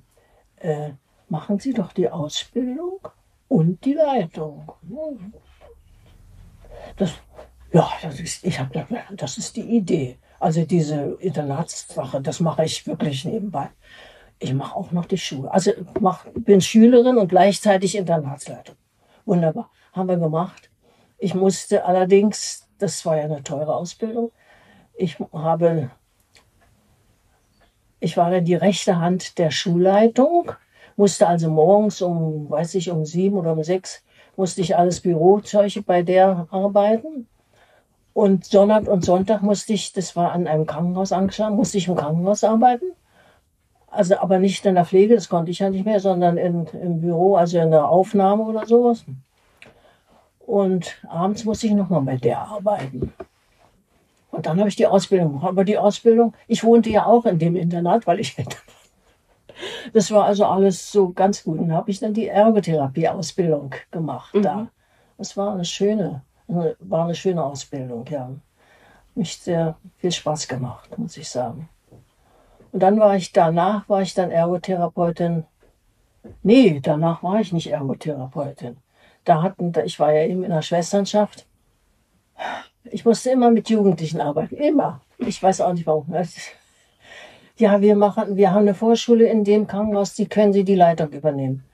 Äh, machen Sie doch die Ausbildung und die Leitung. Das, ja, das ist, ich habe das ist die Idee. Also diese Internatssache, das mache ich wirklich nebenbei. Ich mache auch noch die Schule. Also mach, bin Schülerin und gleichzeitig Internatsleitung. Wunderbar. Haben wir gemacht. Ich musste allerdings, das war ja eine teure Ausbildung, ich habe, ich war dann die rechte Hand der Schulleitung, musste also morgens um, weiß ich, um sieben oder um sechs, musste ich alles Bürozeug bei der arbeiten. Und Sonntag und Sonntag musste ich, das war an einem Krankenhaus angeschlagen, musste ich im Krankenhaus arbeiten. Also aber nicht in der Pflege, das konnte ich ja nicht mehr, sondern in, im Büro, also in der Aufnahme oder sowas. Und abends musste ich nochmal bei der arbeiten. Und dann habe ich die Ausbildung gemacht. Aber die Ausbildung, ich wohnte ja auch in dem Internat, weil ich das war also alles so ganz gut. Und habe ich dann die Ergotherapie-Ausbildung gemacht Mhm. da. Das war eine schöne, eine- war eine schöne Ausbildung, ja. Mich sehr viel Spaß gemacht, muss ich sagen. Und dann war ich danach, war ich dann Ergotherapeutin. Nee, danach war ich nicht Ergotherapeutin. Da hatten, ich war ja eben in der Schwesternschaft. Ich musste immer mit Jugendlichen arbeiten, immer. Ich weiß auch nicht warum. Ja, wir machen, wir haben eine Vorschule in dem Krankenhaus, die können Sie die Leitung übernehmen.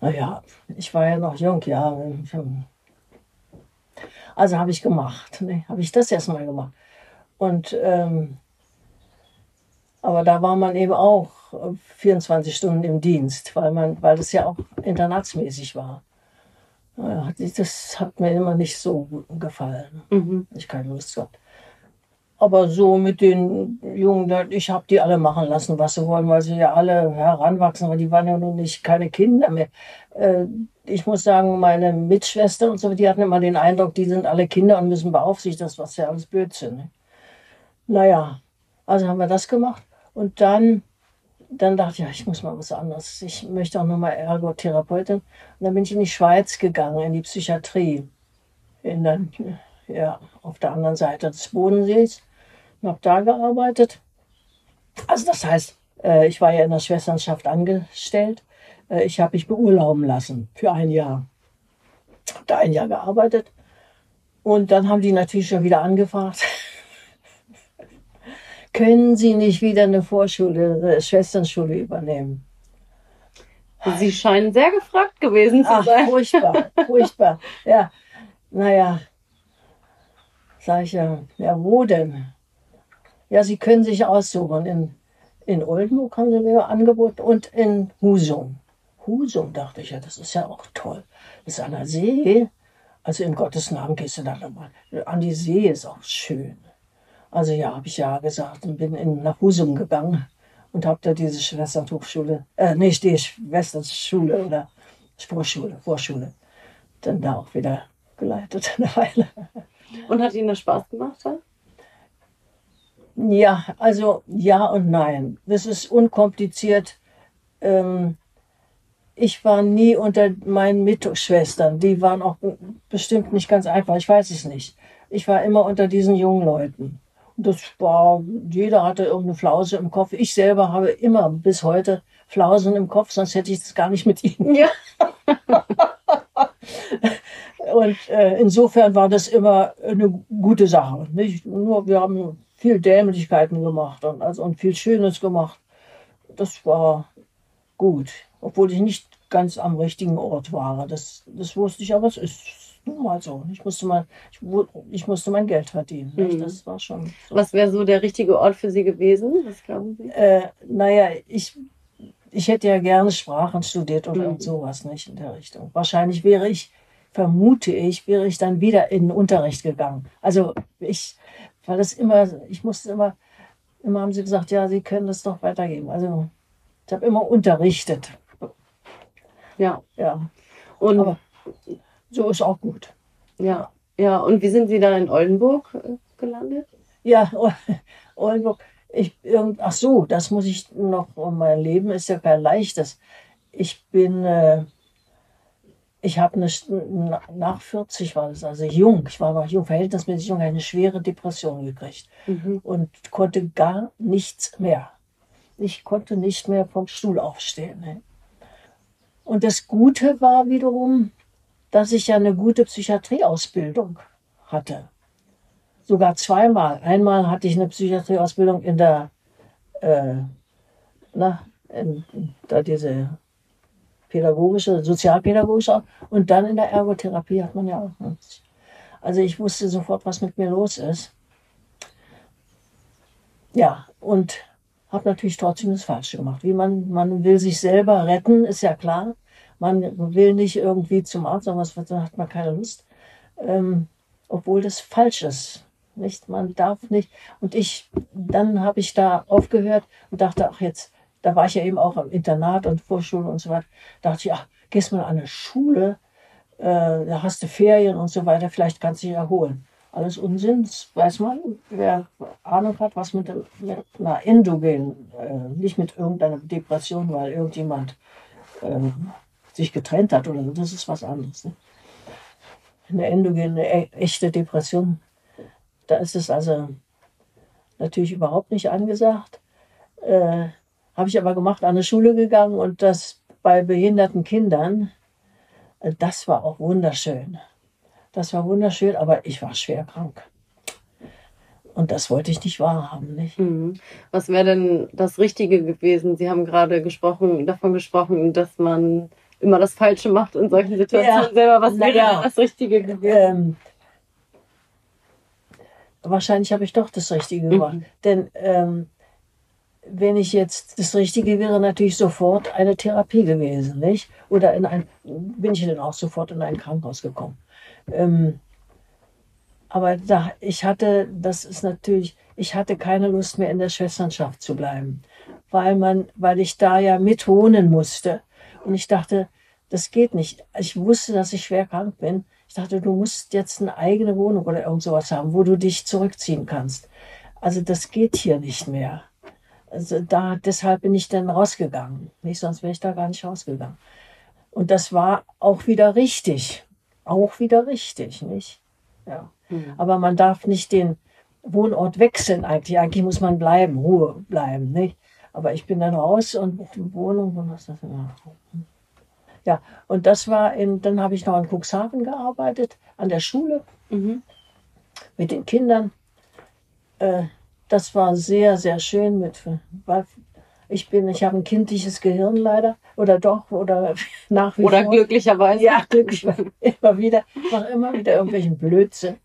Naja, ich war ja noch jung, ja. Also habe ich gemacht, ne? habe ich das erstmal gemacht. Und ähm, aber da war man eben auch äh, 24 Stunden im Dienst, weil man, weil das ja auch internatsmäßig war. Das hat mir immer nicht so gut gefallen. Mhm. Ich keine Lust gehabt. Aber so mit den Jungen, ich habe die alle machen lassen, was sie wollen, weil sie ja alle heranwachsen, weil die waren ja nun nicht keine Kinder mehr. Äh, ich muss sagen, meine Mitschwestern und so, die hatten immer den Eindruck, die sind alle Kinder und müssen beaufsichtigt, das was ja alles Blödsinn. Ne? Naja, also haben wir das gemacht und dann, dann dachte ich, ja, ich muss mal was anderes. Ich möchte auch nochmal Ergotherapeutin. Und dann bin ich in die Schweiz gegangen, in die Psychiatrie. In der, ja, auf der anderen Seite des Bodensees habe da gearbeitet. Also das heißt, äh, ich war ja in der Schwesternschaft angestellt. Äh, ich habe mich beurlauben lassen für ein Jahr. Habe da ein Jahr gearbeitet. Und dann haben die natürlich schon wieder angefragt. Können Sie nicht wieder eine Vorschule, eine Schwesternschule übernehmen? Sie scheinen sehr gefragt gewesen zu Ach, sein. Furchtbar, furchtbar. Ja, naja, sag ich ja, ja, wo denn? Ja, Sie können sich aussuchen. In, in Oldenburg haben sie mir angeboten und in Husum. Husum, dachte ich, ja, das ist ja auch toll. Das ist an der See. Also in Gottes Namen gehst du da nochmal. An die See ist auch schön. Also ja, habe ich ja gesagt und bin in, nach Husum gegangen und habe da diese Schwesternhochschule, äh, nicht die Schwesternschule oder Vorschule, Vorschule, dann da auch wieder geleitet eine Weile. Und hat Ihnen das Spaß gemacht? Dann? Ja, also ja und nein. Das ist unkompliziert. Ähm, ich war nie unter meinen Mitschwestern. Die waren auch bestimmt nicht ganz einfach. Ich weiß es nicht. Ich war immer unter diesen jungen Leuten. Das war, jeder hatte irgendeine Flause im Kopf. Ich selber habe immer bis heute Flausen im Kopf, sonst hätte ich das gar nicht mit ihnen. Ja. Und äh, insofern war das immer eine gute Sache. Nicht nur, wir haben viel Dämlichkeiten gemacht und, also, und viel Schönes gemacht. Das war gut, obwohl ich nicht ganz am richtigen Ort war. Das, das wusste ich, aber es ist nun mal so. Ich musste, mal, ich, ich musste mein Geld verdienen. Mhm. Das war schon. So. Was wäre so der richtige Ort für Sie gewesen? Was glauben Sie? Äh, naja, ich, ich hätte ja gerne Sprachen studiert oder mhm. sowas, nicht in der Richtung. Wahrscheinlich wäre ich, vermute ich, wäre ich dann wieder in den Unterricht gegangen. Also ich weil das immer, ich musste immer, immer haben sie gesagt, ja, sie können das doch weitergeben. Also ich habe immer unterrichtet. Ja. Ja. Und Aber so ist auch gut. Ja. Ja, und wie sind Sie da in Oldenburg äh, gelandet? Ja, Oldenburg. Ich, ach so, das muss ich noch, mein Leben ist ja kein leichtes. Ich bin äh, ich habe eine, nach 40 war das, also jung, ich war noch jung, verhältnismäßig jung, eine schwere Depression gekriegt mhm. und konnte gar nichts mehr. Ich konnte nicht mehr vom Stuhl aufstehen. Ne? Und das Gute war wiederum, dass ich ja eine gute Psychiatrieausbildung hatte. Sogar zweimal. Einmal hatte ich eine Psychiatrieausbildung in der, äh, na, in, da diese pädagogische, sozialpädagogische und dann in der Ergotherapie hat man ja auch. Ne? Also ich wusste sofort, was mit mir los ist. Ja, und habe natürlich trotzdem das Falsche gemacht. Wie man, man will sich selber retten, ist ja klar. Man will nicht irgendwie zum Arzt, sondern dann hat man keine Lust. Ähm, obwohl das falsch ist. Nicht? Man darf nicht. Und ich, dann habe ich da aufgehört und dachte, ach jetzt, da war ich ja eben auch im Internat und Vorschule und so weiter, da dachte ich, ach, gehst mal an eine Schule, äh, da hast du Ferien und so weiter, vielleicht kannst du dich erholen. Alles Unsinn, das weiß man, wer Ahnung hat, was mit, mit einer Endogen, äh, nicht mit irgendeiner Depression, weil irgendjemand äh, sich getrennt hat oder so, das ist was anderes. Ne? Eine endogene, e echte Depression, da ist es also natürlich überhaupt nicht angesagt. Äh, habe ich aber gemacht, an eine Schule gegangen und das bei behinderten Kindern. Äh, das war auch wunderschön. Das war wunderschön, aber ich war schwer krank. Und das wollte ich nicht wahrhaben. Nicht? Mhm. Was wäre denn das Richtige gewesen? Sie haben gerade gesprochen, davon gesprochen, dass man immer das Falsche macht in solchen Situationen ja, selber. Was wäre ja, das Richtige gewesen? Ähm, wahrscheinlich habe ich doch das Richtige gemacht. Mhm. Denn ähm, wenn ich jetzt das Richtige wäre, natürlich sofort eine Therapie gewesen, nicht? Oder in ein, bin ich dann auch sofort in ein Krankenhaus gekommen. Ähm, Aber da, ich hatte, das ist natürlich, ich hatte keine Lust mehr in der Schwesternschaft zu bleiben, weil man, weil ich da ja mitwohnen musste. Und ich dachte, das geht nicht. Ich wusste, dass ich schwer krank bin. Ich dachte, du musst jetzt eine eigene Wohnung oder irgend sowas haben, wo du dich zurückziehen kannst. Also das geht hier nicht mehr. Also da, deshalb bin ich dann rausgegangen. Nicht, sonst wäre ich da gar nicht rausgegangen. Und das war auch wieder richtig. Auch wieder richtig, nicht? Ja. Mhm. Aber man darf nicht den Wohnort wechseln eigentlich. Eigentlich muss man bleiben, Ruhe bleiben, nicht? Aber ich bin dann raus und Wohnung, was das immer? Ja, und das war in, dann habe ich noch in Cuxhaven gearbeitet, an der Schule, mhm. mit den Kindern. Äh, das war sehr, sehr schön mit, weil ich bin, ich habe ein kindliches Gehirn leider, oder doch, oder nach wie oder vor. Oder glücklicherweise. Ja, glücklicherweise. immer wieder, ich mache immer wieder irgendwelchen Blödsinn.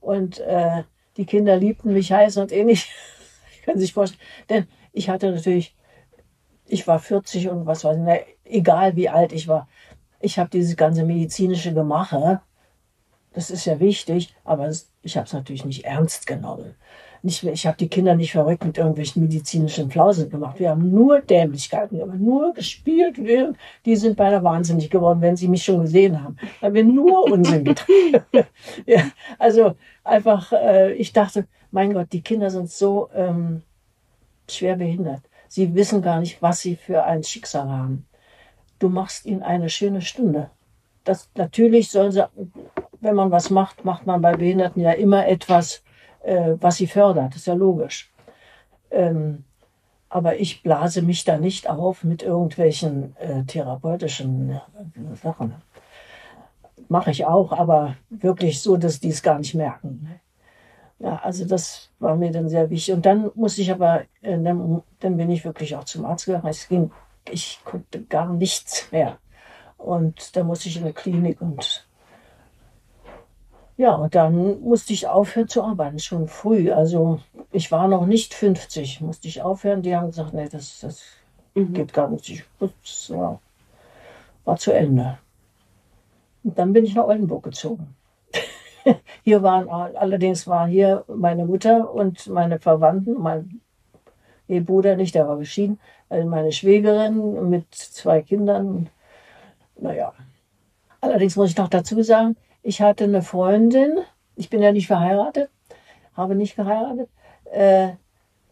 Und äh, die Kinder liebten mich heiß und ähnlich. Können sich vorstellen. Denn ich hatte natürlich, ich war 40 und was weiß ich, na, egal wie alt ich war. Ich habe dieses ganze medizinische Gemache. Das ist ja wichtig, aber ich habe es natürlich nicht ernst genommen nicht ich habe die Kinder nicht verrückt mit irgendwelchen medizinischen Flausen gemacht. Wir haben nur Dämlichkeiten, wir haben nur gespielt. Die sind beinahe wahnsinnig geworden, wenn sie mich schon gesehen haben, weil wir nur Unsinn getrieben ja, Also einfach, äh, ich dachte, mein Gott, die Kinder sind so ähm, schwer behindert. Sie wissen gar nicht, was sie für ein Schicksal haben. Du machst ihnen eine schöne Stunde. Das, natürlich sollen sie, wenn man was macht, macht man bei Behinderten ja immer etwas, äh, was sie fördert. Das ist ja logisch. Ähm, aber ich blase mich da nicht auf mit irgendwelchen äh, therapeutischen äh, Sachen. Mache ich auch, aber wirklich so, dass die es gar nicht merken. Ja, also das war mir dann sehr wichtig. Und dann musste ich aber, äh, dann, dann, bin ich wirklich auch zum Arzt gegangen. Es ging, ich konnte gar nichts mehr. Und da musste ich in eine Klinik und ja, und dann musste ich aufhören zu arbeiten, schon früh. Also ich war noch nicht 50, musste ich aufhören. Die haben gesagt, nee, das, das mhm. geht gar nicht. Ich, das war, war zu Ende. Und dann bin ich nach Oldenburg gezogen. hier waren allerdings war hier meine Mutter und meine Verwandten, mein Bruder nicht, der war geschieden, also meine Schwägerin mit zwei Kindern. Naja, allerdings muss ich noch dazu sagen, ich hatte eine Freundin, ich bin ja nicht verheiratet, habe nicht geheiratet, äh,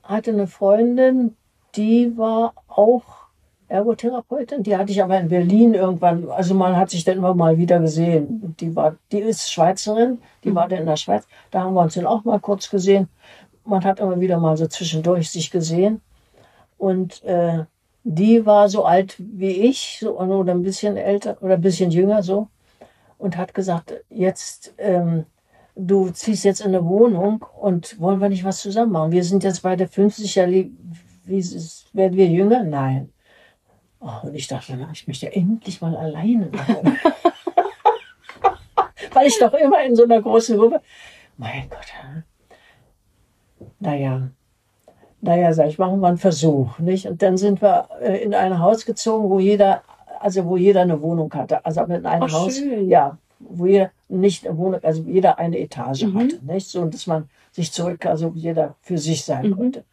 hatte eine Freundin, die war auch Ergotherapeutin. Die hatte ich aber in Berlin irgendwann, also man hat sich dann immer mal wieder gesehen. Die war, die ist Schweizerin, die mhm. war dann in der Schweiz. Da haben wir uns dann auch mal kurz gesehen. Man hat immer wieder mal so zwischendurch sich gesehen. Und äh, die war so alt wie ich, so, oder ein bisschen älter oder ein bisschen jünger so und hat gesagt, jetzt, ähm, du ziehst jetzt in eine Wohnung und wollen wir nicht was zusammen machen? Wir sind jetzt beide 50 Jahre, wie werden wir jünger? Nein. Oh, und ich dachte, na, ich möchte endlich mal alleine machen. Weil ich doch immer in so einer großen Gruppe, mein Gott, naja, naja, sag ich, machen wir einen Versuch, nicht? Und dann sind wir äh, in ein Haus gezogen, wo jeder also wo jeder eine Wohnung hatte. Also in einem Ach, Haus, schön. ja, wo jeder nicht eine Wohnung, also jeder eine Etage mhm. hatte, nicht? So, dass man sich zurück, also jeder für sich sein mhm. konnte.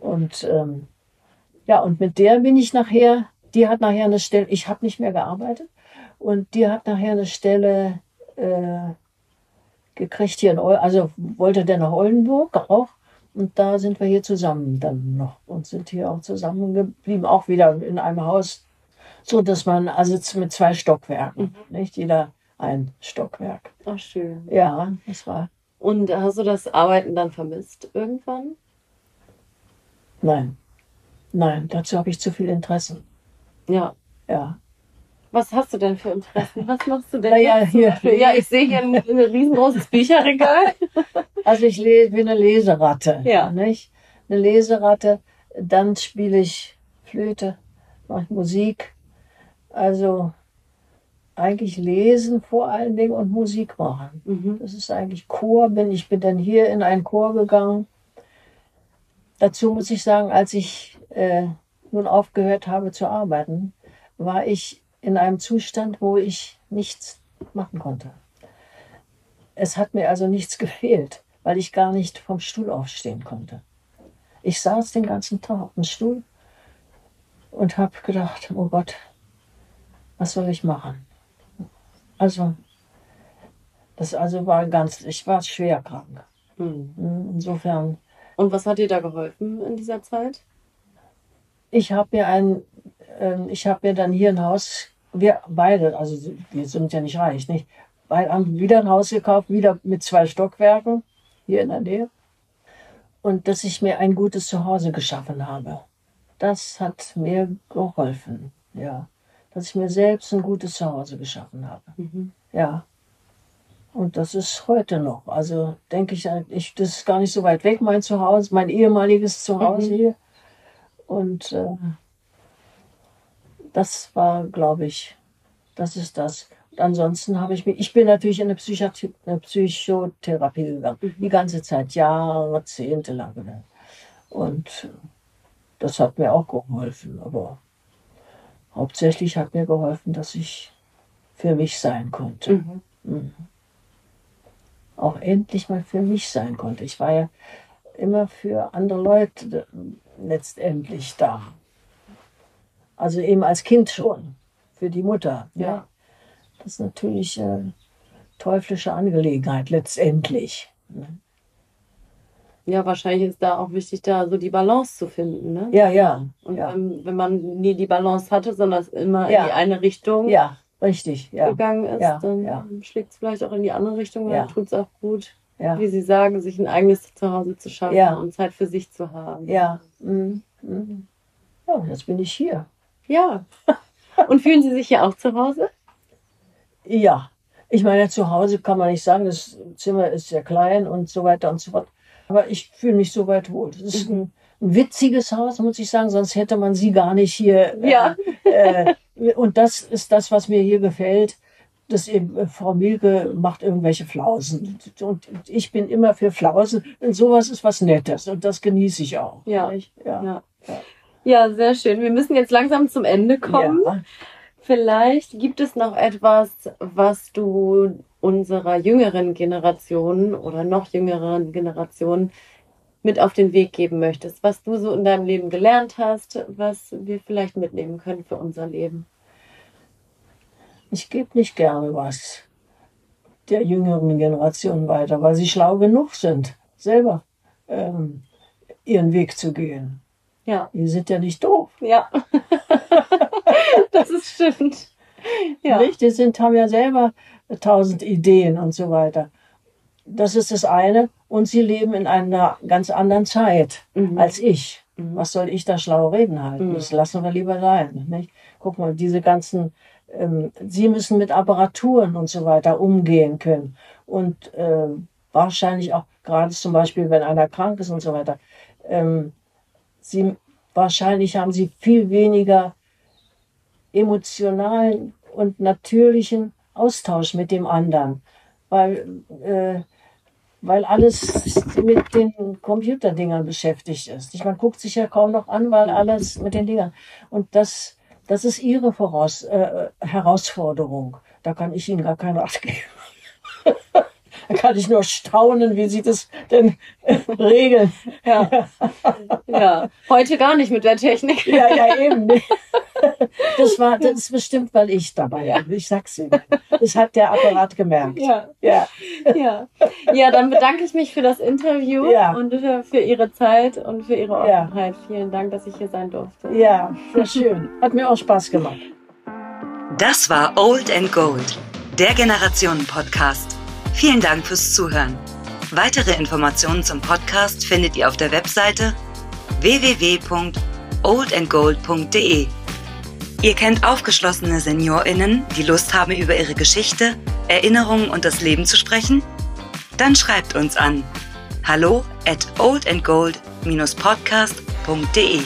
Und ähm, ja, und mit der bin ich nachher, die hat nachher eine Stelle, ich habe nicht mehr gearbeitet, und die hat nachher eine Stelle äh, gekriegt hier in Oldenburg, also wollte der nach Oldenburg auch. Und da sind wir hier zusammen dann noch und sind hier auch zusammengeblieben, auch wieder in einem Haus, so dass man also mit zwei Stockwerken, mhm. nicht jeder ein Stockwerk. Ach schön. Ja, das war. Und hast du das Arbeiten dann vermisst irgendwann? Nein, nein, dazu habe ich zu viel Interessen. Ja. Ja. Was hast du denn für Interessen? Was machst du denn? Naja, hier. Ja, ich sehe hier ein, ein riesengroßes Bücherregal. Also ich lese, bin eine Leseratte. Ja. Nicht? Eine Leseratte. Dann spiele ich Flöte, mache Musik, also eigentlich lesen vor allen Dingen und Musik machen. Mhm. Das ist eigentlich Chor. Bin, ich bin dann hier in einen Chor gegangen. Dazu muss ich sagen, als ich äh, nun aufgehört habe zu arbeiten, war ich in einem Zustand, wo ich nichts machen konnte. es hat mir also nichts gefehlt, weil ich gar nicht vom Stuhl aufstehen konnte. Ich saß den ganzen Tag auf dem Stuhl und habe gedacht, oh Gott, was soll ich machen? Also, das also war ganz, ich war schwer krank. Hm. Insofern. Und was hat dir da geholfen in dieser Zeit? Ich habe mir ein, äh, ich habe mir dann hier ein Haus, wir beide, also wir sind ja nicht reich, nicht? Beide haben wieder ein Haus gekauft, wieder mit zwei Stockwerken hier in der Nähe. Und dass ich mir ein gutes Zuhause geschaffen habe. Das hat mir geholfen, ja. Dass ich mir selbst ein gutes Zuhause geschaffen habe. Mhm. Ja. Und das ist heute noch. Also denke ich, ich, das ist gar nicht so weit weg, mein Zuhause, mein ehemaliges Zuhause Mhm. hier. Und äh, das war, glaube ich, das ist das. Und ansonsten habe ich mich, ich bin natürlich in eine, Psychiatrie, eine Psychotherapie gegangen. Mhm. Die ganze Zeit, Jahrzehnte lang. Und das hat mir auch geholfen. Aber hauptsächlich hat mir geholfen, dass ich für mich sein konnte Mhm. Mhm. auch endlich mal für mich sein konnte. Ich war ja immer für andere Leute letztendlich da. Also eben als Kind schon, für die Mutter. Ja. Das ist natürlich äh, teuflische Angelegenheit letztendlich. Ja, wahrscheinlich ist da auch wichtig, da so die Balance zu finden. Ne? Ja, ja, Und ja. ähm, wenn man nie die Balance hatte, sondern es immer Ja. in die eine Richtung ja, richtig, ja, gegangen ist, Ja, dann schlägt es vielleicht auch in die andere Richtung. Dann tut es auch gut, wie Sie sagen, sich ein eigenes Zuhause zu schaffen Ja. und Zeit für sich zu haben. ja. Mhm. Mhm. Ja, jetzt bin ich hier. Ja. Und fühlen Sie sich hier auch zu Hause? Ja, ich meine, zu Hause kann man nicht sagen, das Zimmer ist sehr klein und so weiter und so fort. Aber ich fühle mich soweit wohl. Das ist ein, ein witziges Haus, muss ich sagen, sonst hätte man sie gar nicht hier. äh, Ja. Äh, und das ist das, was mir hier gefällt. Dass eben äh, Frau Milke macht irgendwelche Flausen. Und ich bin immer für Flausen. Und sowas ist was Nettes. Und das genieße ich auch. Ja. Ja. Ja. Ja, sehr schön. Wir müssen jetzt langsam zum Ende kommen. Ja. Vielleicht gibt es noch etwas, was du unserer jüngeren Generation oder noch jüngeren Generation mit auf den Weg geben möchtest, was du so in deinem Leben gelernt hast, was wir vielleicht mitnehmen können für unser Leben. Ich gebe nicht gerne was der jüngeren Generation weiter, weil sie schlau genug sind, selber ähm, ihren Weg zu gehen. Ja, Die sind ja nicht doof. ja. das ist stimmt. Ja. Nicht? Die sind, haben ja selber tausend Ideen und so weiter. Das ist das eine. Und sie leben in einer ganz anderen Zeit Mhm. als ich. Mhm. Was soll ich da schlau reden halten? Mhm. Das lassen wir lieber sein. Nicht? Guck mal, diese ganzen, ähm, sie müssen mit Apparaturen und so weiter umgehen können. Und ähm, wahrscheinlich auch, gerade zum Beispiel, wenn einer krank ist und so weiter, ähm, sie, wahrscheinlich haben sie viel weniger emotionalen und natürlichen Austausch mit dem anderen. Weil, äh, weil alles mit den Computerdingern beschäftigt ist. Ich, man guckt sich ja kaum noch an, weil alles mit den Dingern. Und das, das ist ihre Voraus, äh, Herausforderung. Da kann ich Ihnen gar keinen Rat geben. da kann ich nur staunen, wie Sie das denn äh, regeln. Ja. ja. Heute gar nicht mit der Technik. Ja, ja, eben. Das war, das ist bestimmt, weil ich dabei war. Ich sag's Ihnen. Das hat der Apparat gemerkt. Ja. Ja. Ja. ja, dann bedanke ich mich für das Interview Ja. und für, für Ihre Zeit und für Ihre Ja. Offenheit. Vielen Dank, dass ich hier sein durfte. Ja, sehr schön. Hat mir auch Spaß gemacht. Das war Old and Gold, der Generationen-Podcast. Vielen Dank fürs Zuhören. Weitere Informationen zum Podcast findet ihr auf der Webseite www.oldandgold.de. Ihr kennt aufgeschlossene SeniorInnen, die Lust haben, über ihre Geschichte, Erinnerungen und das Leben zu sprechen? Dann schreibt uns an hallo at oldandgold-podcast.de.